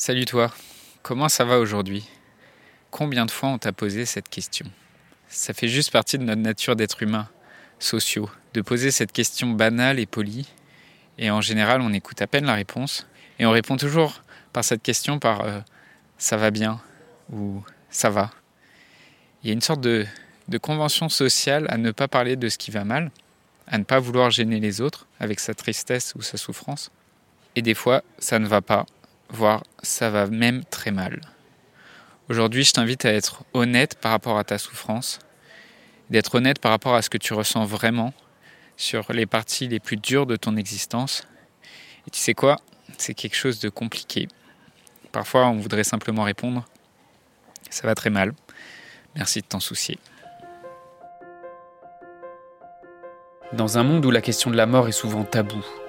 Salut toi, comment ça va aujourd'hui? Combien de fois on t'a posé cette question? Ça fait juste partie de notre nature d'être humain, sociaux, de poser cette question banale et polie, et en général on écoute à peine la réponse, et on répond toujours par cette question par euh, ça va bien ou ça va. Il y a une sorte de, de convention sociale à ne pas parler de ce qui va mal, à ne pas vouloir gêner les autres avec sa tristesse ou sa souffrance. Et des fois, ça ne va pas, voire ça va même très mal. Aujourd'hui, je t'invite à être honnête par rapport à ta souffrance, d'être honnête par rapport à ce que tu ressens vraiment sur les parties les plus dures de ton existence. Et tu sais quoi? C'est quelque chose de compliqué. Parfois, on voudrait simplement répondre Ça va très mal. Merci de t'en soucier. Dans un monde où la question de la mort est souvent taboue,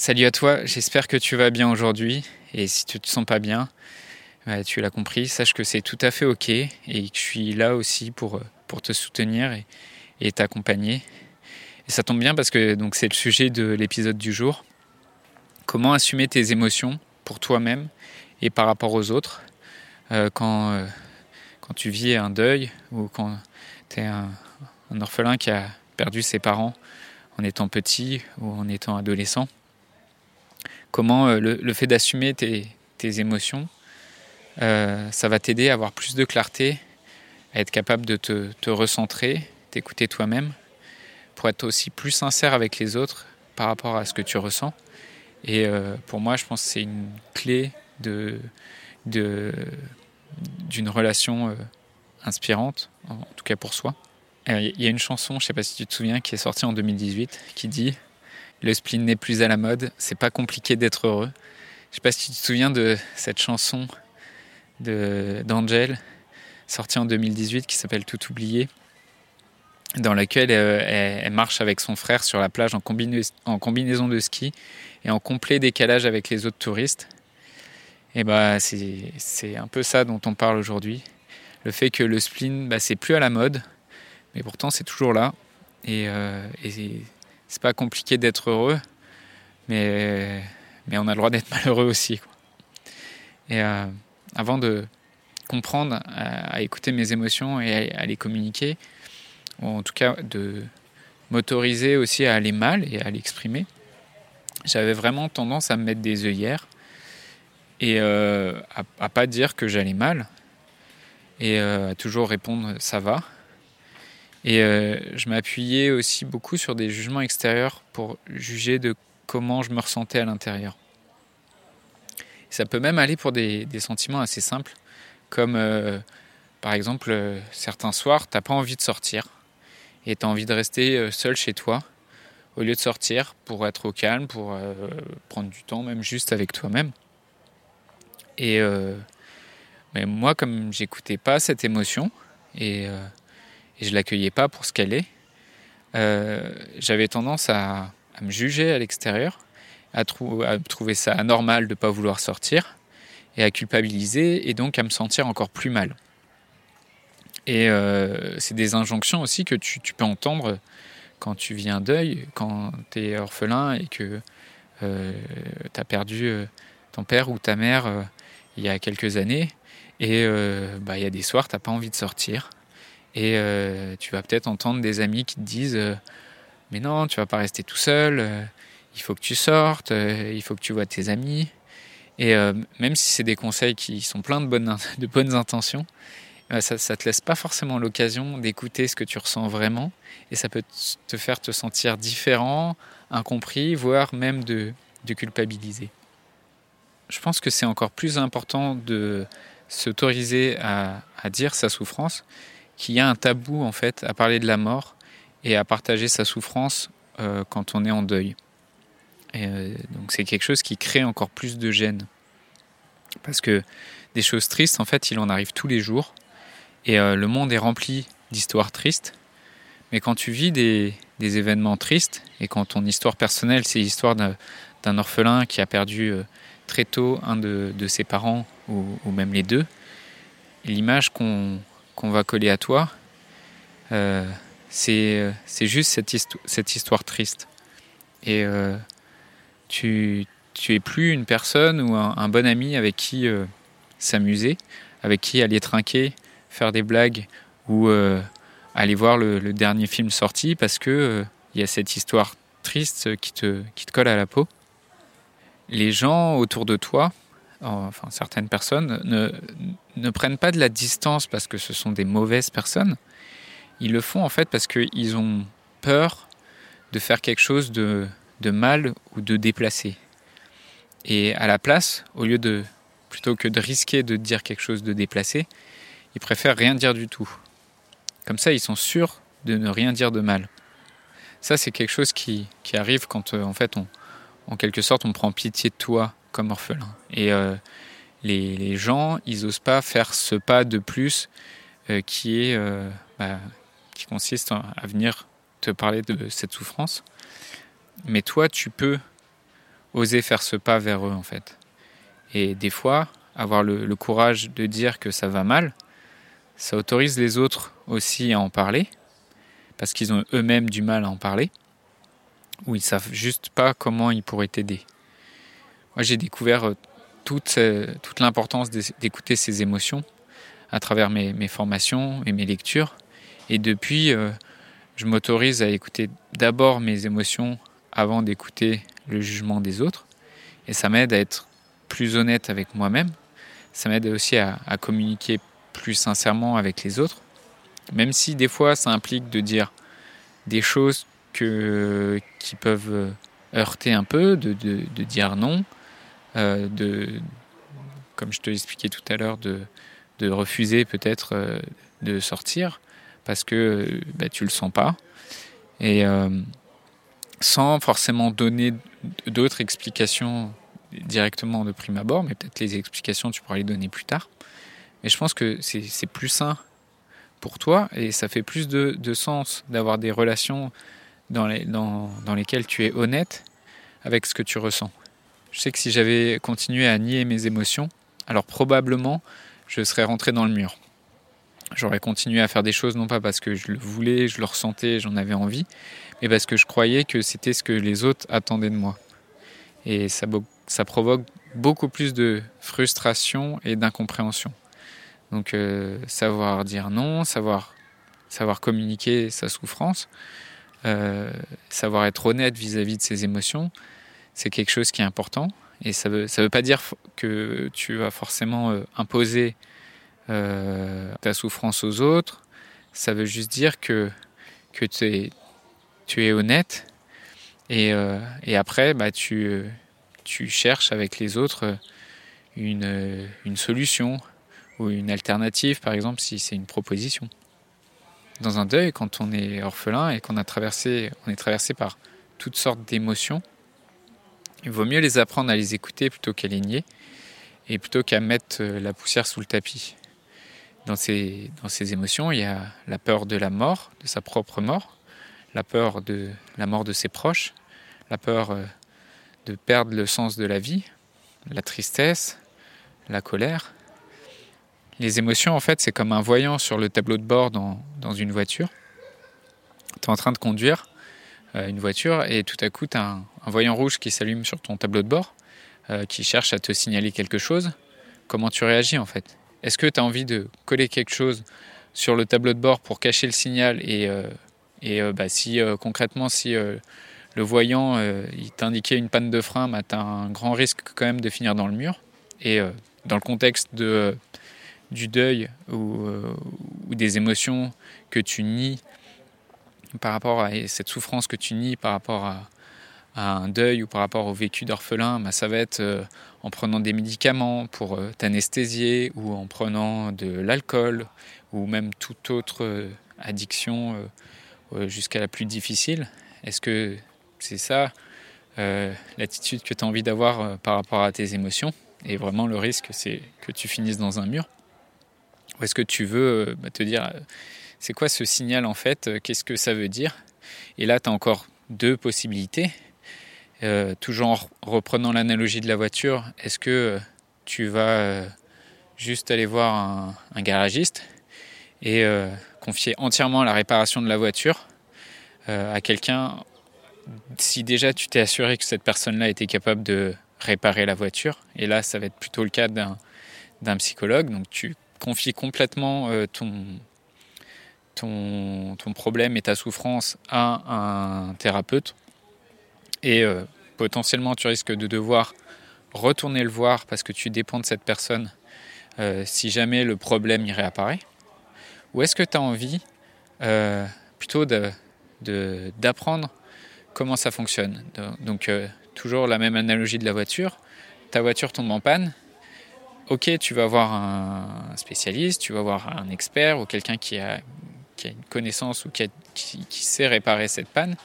Salut à toi, j'espère que tu vas bien aujourd'hui. Et si tu te sens pas bien, tu l'as compris, sache que c'est tout à fait ok et que je suis là aussi pour, pour te soutenir et, t'accompagner. Et ça tombe bien parce que donc c'est le sujet de l'épisode du jour. Comment assumer tes émotions pour toi-même et par rapport aux autres euh, quand, euh, quand tu vis un deuil ou quand tu es un orphelin qui a perdu ses parents en étant petit ou en étant adolescent? Comment euh, le, fait d'assumer tes, émotions, euh, ça va t'aider à avoir plus de clarté, à être capable de te, recentrer, t'écouter toi-même, pour être aussi plus sincère avec les autres par rapport à ce que tu ressens. Et euh, pour moi, je pense que c'est une clé de, d'une relation inspirante, en tout cas pour soi. Il y a une chanson, je ne sais pas si tu te souviens, qui est sortie en 2018, qui dit le spleen n'est plus à la mode, c'est pas compliqué d'être heureux. Je sais pas si tu te souviens de cette chanson d'Angel, sortie en 2018, qui s'appelle Tout oublié, dans laquelle euh, elle, marche avec son frère sur la plage en, combinaison de ski et en complet décalage avec les autres touristes. Et bah c'est un peu ça dont on parle aujourd'hui. Le fait que le spleen, bah, c'est plus à la mode, mais pourtant c'est toujours là. Euh, c'est pas compliqué d'être heureux, mais, mais on a le droit d'être malheureux aussi. Et euh, avant de comprendre, à, écouter mes émotions et à, les communiquer, ou en tout cas de m'autoriser aussi à aller mal et à l'exprimer, j'avais vraiment tendance à me mettre des œillères et euh, à, à, pas dire que j'allais mal et euh, à toujours répondre ça va et euh, je m'appuyais aussi beaucoup sur des jugements extérieurs pour juger de comment je me ressentais à l'intérieur. Ça peut même aller pour des, sentiments assez simples, comme euh, par exemple euh, certains soirs, tu n'as pas envie de sortir et tu as envie de rester seul chez toi au lieu de sortir pour être au calme, pour prendre du temps, même juste avec toi-même. Et mais moi, comme j'écoutais pas cette émotion et et je l'accueillais pas pour ce qu'elle est, euh, j'avais tendance à, me juger à l'extérieur, à, trouver ça anormal de ne pas vouloir sortir, et à culpabiliser, et donc à me sentir encore plus mal. Et euh, c'est des injonctions aussi que tu, peux entendre quand tu vis un deuil, quand tu es orphelin et que euh, tu as perdu ton père ou ta mère il y a quelques années, et bah, il y a des soirs, tu n'as pas envie de sortir. Et euh, tu vas peut-être entendre des amis qui te disent euh, Mais non, tu vas pas rester tout seul, euh, il faut que tu sortes, il faut que tu vois tes amis. Et même si c'est des conseils qui sont pleins de bonnes, intentions, ça ne te laisse pas forcément l'occasion d'écouter ce que tu ressens vraiment. Et ça peut te faire te sentir différent, incompris, voire même de, culpabiliser. Je pense que c'est encore plus important de s'autoriser à dire sa souffrance qu'il y a un tabou en fait à parler de la mort et à partager sa souffrance euh, quand on est en deuil. Et, donc c'est quelque chose qui crée encore plus de gêne. Parce que des choses tristes, en fait, il en arrive tous les jours. Et le monde est rempli d'histoires tristes. Mais quand tu vis des, des, événements tristes, et quand ton histoire personnelle, c'est l'histoire d'un orphelin qui a perdu très tôt un de, de ses parents, ou, ou, même les deux, l'image qu'on va coller à toi, euh, c'est juste cette, histo cette, histoire triste. Et euh, tu, tu es plus une personne ou un, bon ami avec qui euh, s'amuser, avec qui aller trinquer, faire des blagues ou aller voir le, le, dernier film sorti parce que il y a cette histoire triste qui te, qui te colle à la peau. Les gens autour de toi, enfin certaines personnes, ne, ne prennent pas de la distance parce que ce sont des mauvaises personnes. Ils le font en fait parce qu'ils ont peur de faire quelque chose de, de mal ou de déplacé. Et à la place, au lieu de plutôt que de risquer de dire quelque chose de déplacé, ils préfèrent rien dire du tout. Comme ça, ils sont sûrs de ne rien dire de mal. Ça, c'est quelque chose qui, qui, arrive quand, euh, en fait, on, en quelque sorte, on prend pitié de toi comme orphelin. Et euh, les, gens, ils n'osent pas faire ce pas de plus euh, qui est, euh, bah, qui consiste à venir te parler de cette souffrance. Mais toi, tu peux oser faire ce pas vers eux, en fait. Et des fois, avoir le, le courage de dire que ça va mal, ça autorise les autres aussi à en parler, parce qu'ils ont eux-mêmes du mal à en parler, ou ils savent juste pas comment ils pourraient t'aider. Moi, j'ai découvert toute, toute l'importance d'écouter ces émotions à travers mes, mes, formations et mes lectures. Et depuis, euh, je m'autorise à écouter d'abord mes émotions avant d'écouter le jugement des autres. Et ça m'aide à être plus honnête avec moi-même. Ça m'aide aussi à, communiquer plus sincèrement avec les autres. Même si des fois ça implique de dire des choses que, qui peuvent heurter un peu, de, de, dire non, euh, de, comme je te l'expliquais tout à l'heure, de, de refuser peut-être euh, de sortir parce que bah, tu le sens pas. Et euh, sans forcément donner d'autres explications directement de prime abord, mais peut-être les explications tu pourras les donner plus tard. Mais je pense que c'est plus sain pour toi et ça fait plus de, de sens d'avoir des relations dans, les, dans, dans lesquelles tu es honnête avec ce que tu ressens. Je sais que si j'avais continué à nier mes émotions, alors probablement je serais rentré dans le mur. J'aurais continué à faire des choses non pas parce que je le voulais, je le ressentais, j'en avais envie, mais parce que je croyais que c'était ce que les autres attendaient de moi. Et ça, provoque beaucoup plus de frustration et d'incompréhension. Donc euh, savoir dire non, savoir, communiquer sa souffrance, euh, savoir être honnête vis-à-vis -vis de ses émotions, c'est quelque chose qui est important. Et ça ne veut, ça veut pas dire que tu vas forcément euh, imposer euh, ta souffrance aux autres. Ça veut juste dire que, que es, tu es honnête. Et, euh, et après, bah, tu, tu cherches avec les autres une, une solution ou une alternative, par exemple, si c'est une proposition. Dans un deuil, quand on est orphelin et qu'on on est traversé par toutes sortes d'émotions, il vaut mieux les apprendre à les écouter plutôt qu'à les nier et plutôt qu'à mettre la poussière sous le tapis. Dans ces, dans ces émotions, il y a la peur de la mort, de sa propre mort, la peur de la mort de ses proches, la peur de perdre le sens de la vie, la tristesse, la colère. Les émotions, en fait, c'est comme un voyant sur le tableau de bord dans, dans une voiture. Tu es en train de conduire euh, une voiture et tout à coup, tu as un, un, voyant rouge qui s'allume sur ton tableau de bord, euh, qui cherche à te signaler quelque chose. Comment tu réagis en fait? Est-ce que tu as envie de coller quelque chose sur le tableau de bord pour cacher le signal et, euh, euh, bah, si concrètement, si le voyant il t'indiquait une panne de frein, bah, tu as un grand risque quand même de finir dans le mur. Et dans le contexte de, du deuil ou, ou des émotions que tu nies par rapport à cette souffrance que tu nies par rapport à, un deuil ou par rapport au vécu d'orphelin, bah, ça va être euh, en prenant des médicaments pour euh, t'anesthésier ou en prenant de l'alcool ou même toute autre euh, addiction jusqu'à la plus difficile. Est-ce que c'est ça l'attitude que tu as envie d'avoir par rapport à tes émotions? Et vraiment, le risque, c'est que tu finisses dans un mur? Ou est-ce que tu veux bah, te dire, c'est quoi ce signal en fait? Qu'est-ce que ça veut dire? Et là, tu as encore deux possibilités. Toujours en reprenant l'analogie de la voiture, est-ce que tu vas juste aller voir un, garagiste et euh, confier entièrement la réparation de la voiture euh, à quelqu'un si déjà tu t'es assuré que cette personne-là était capable de réparer la voiture, et là ça va être plutôt le cas d'un psychologue, donc tu confies complètement euh, ton, ton, ton, problème et ta souffrance à un thérapeute, et potentiellement tu risques de devoir retourner le voir parce que tu dépends de cette personne euh, si jamais le problème y réapparaît Ou est-ce que tu as envie euh, plutôt d'apprendre comment ça fonctionne? Donc, euh, toujours la même analogie de la voiture. Ta voiture tombe en panne. Ok, tu vas voir un spécialiste, tu vas voir un expert ou quelqu'un qui a, une connaissance ou qui, sait réparer cette panne.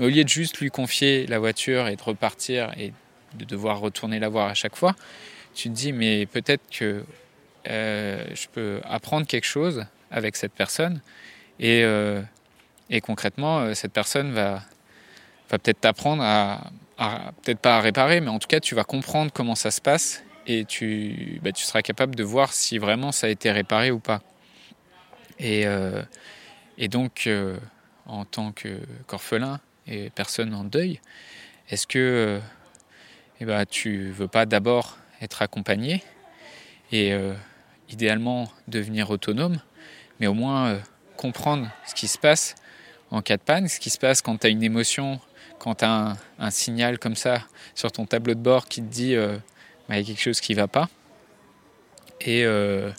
Au lieu de juste lui confier la voiture et de repartir et de devoir retourner la voir à chaque fois, tu te dis mais peut-être que euh, je peux apprendre quelque chose avec cette personne et, euh, et concrètement, euh, cette personne va, va peut-être t'apprendre à, peut-être pas à réparer, mais en tout cas, tu vas comprendre comment ça se passe et tu, bah, tu seras capable de voir si vraiment ça a été réparé ou pas. Et, et donc, en tant qu'orphelin et personne en deuil, est-ce que eh ben, tu veux pas d'abord être accompagné et idéalement devenir autonome, mais au moins euh, comprendre ce qui se passe en cas de panne, ce qui se passe quand tu as une émotion, quand tu as un, signal comme ça sur ton tableau de bord qui te dit euh, bah, y a quelque chose qui ne va pas. Et, euh,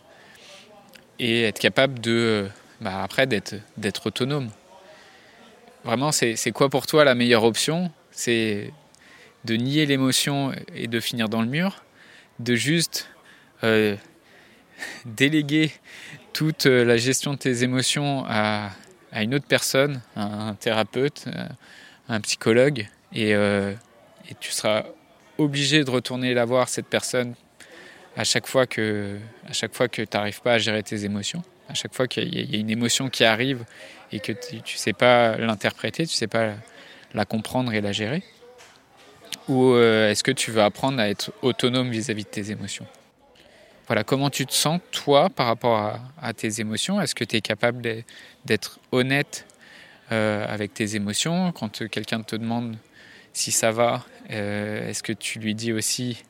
et être capable de, bah, après d'être autonome. Vraiment, c'est quoi pour toi la meilleure option? C'est de nier l'émotion et de finir dans le mur, de juste déléguer toute euh, la gestion de tes émotions à, une autre personne, un thérapeute, euh, un psychologue, euh, et, tu seras obligé de retourner la voir, cette personne, à chaque fois que, à chaque fois que tu n'arrives pas à gérer tes émotions, à chaque fois qu'il y, a une émotion qui arrive et que tu ne sais pas l'interpréter, tu ne sais pas la comprendre et la gérer. Ou est-ce que tu veux apprendre à être autonome vis-à-vis -vis de tes émotions? Voilà, comment tu te sens, toi, par rapport à, tes émotions? Est-ce que tu es capable d'être honnête euh, avec tes émotions? Quand quelqu'un te demande si ça va, euh, est-ce que tu lui dis aussi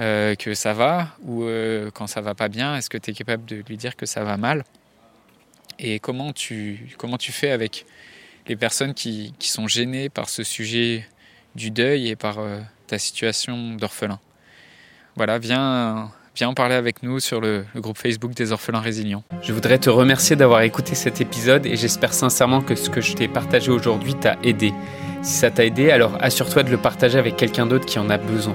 euh, que ça va Ou quand ça va pas bien, est-ce que tu es capable de lui dire que ça va mal? Et comment tu, comment tu fais avec les personnes qui, qui sont gênées par ce sujet du deuil et par ta situation d'orphelin? Voilà, viens viens en parler avec nous sur le, groupe Facebook des orphelins résilients. Je voudrais te remercier d'avoir écouté cet épisode et j'espère sincèrement que ce que je t'ai partagé aujourd'hui t'a aidé. Si ça t'a aidé, alors assure-toi de le partager avec quelqu'un d'autre qui en a besoin.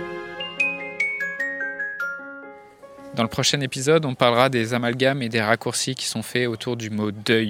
Dans le prochain épisode, on parlera des amalgames et des raccourcis qui sont faits autour du mot deuil.